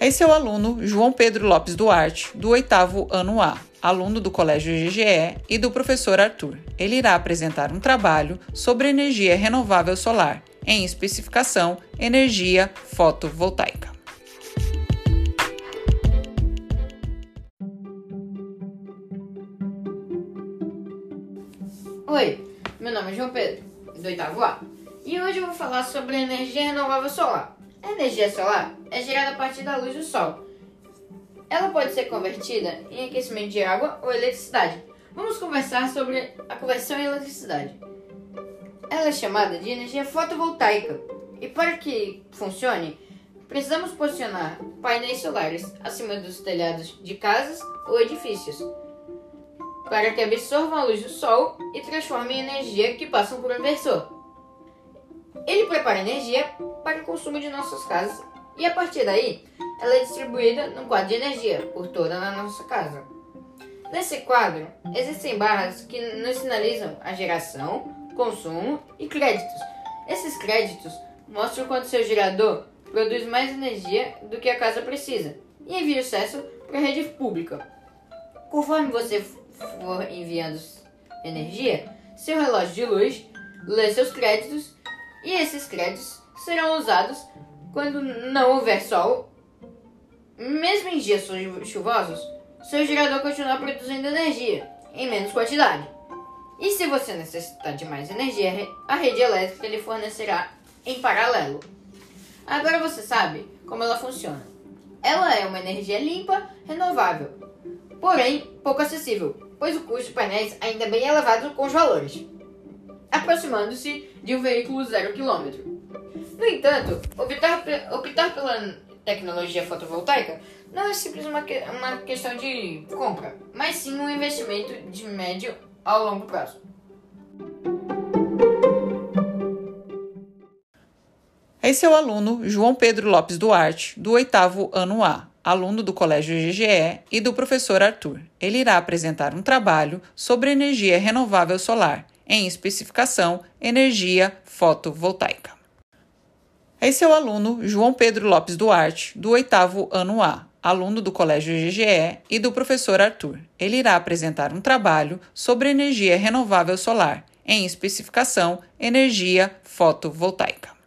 Esse é o aluno João Pedro Lopes Duarte, do oitavo ano A, aluno do Colégio GGE e do professor Arthur. Ele irá apresentar um trabalho sobre energia renovável solar, em especificação, energia fotovoltaica. Oi, meu nome é João Pedro, do oitavo A, e hoje eu vou falar sobre energia renovável solar. A energia solar é gerada a partir da luz do sol. Ela pode ser convertida em aquecimento de água ou eletricidade. Vamos conversar sobre a conversão em eletricidade. Ela é chamada de energia fotovoltaica e para que funcione, precisamos posicionar painéis solares acima dos telhados de casas ou edifícios para que absorvam a luz do sol e transformem em energia que passam por um inversor. Ele prepara energia para o consumo de nossas casas e a partir daí ela é distribuída num quadro de energia por toda a nossa casa. Nesse quadro existem barras que nos sinalizam a geração, consumo e créditos. Esses créditos mostram quanto seu gerador produz mais energia do que a casa precisa e envia acesso para a rede pública. Conforme você for enviando energia, seu relógio de luz lê seus créditos e esses créditos serão usados quando não houver sol. Mesmo em dias chuvosos, seu gerador continuará produzindo energia em menos quantidade. E se você necessitar de mais energia, a rede elétrica lhe fornecerá em paralelo. Agora você sabe como ela funciona. Ela é uma energia limpa, renovável, porém pouco acessível, pois o custo de painéis ainda é bem elevado com os valores aproximando-se de um veículo zero quilômetro. No entanto, optar, optar pela tecnologia fotovoltaica não é simplesmente uma, uma questão de compra, mas sim um investimento de médio a longo prazo. Esse é o aluno João Pedro Lopes Duarte, do oitavo ano A, aluno do Colégio GGE e do professor Arthur. Ele irá apresentar um trabalho sobre energia renovável solar em especificação, energia fotovoltaica. Esse é o aluno João Pedro Lopes Duarte, do oitavo ano A, aluno do Colégio GGE e do professor Arthur. Ele irá apresentar um trabalho sobre energia renovável solar, em especificação, energia fotovoltaica.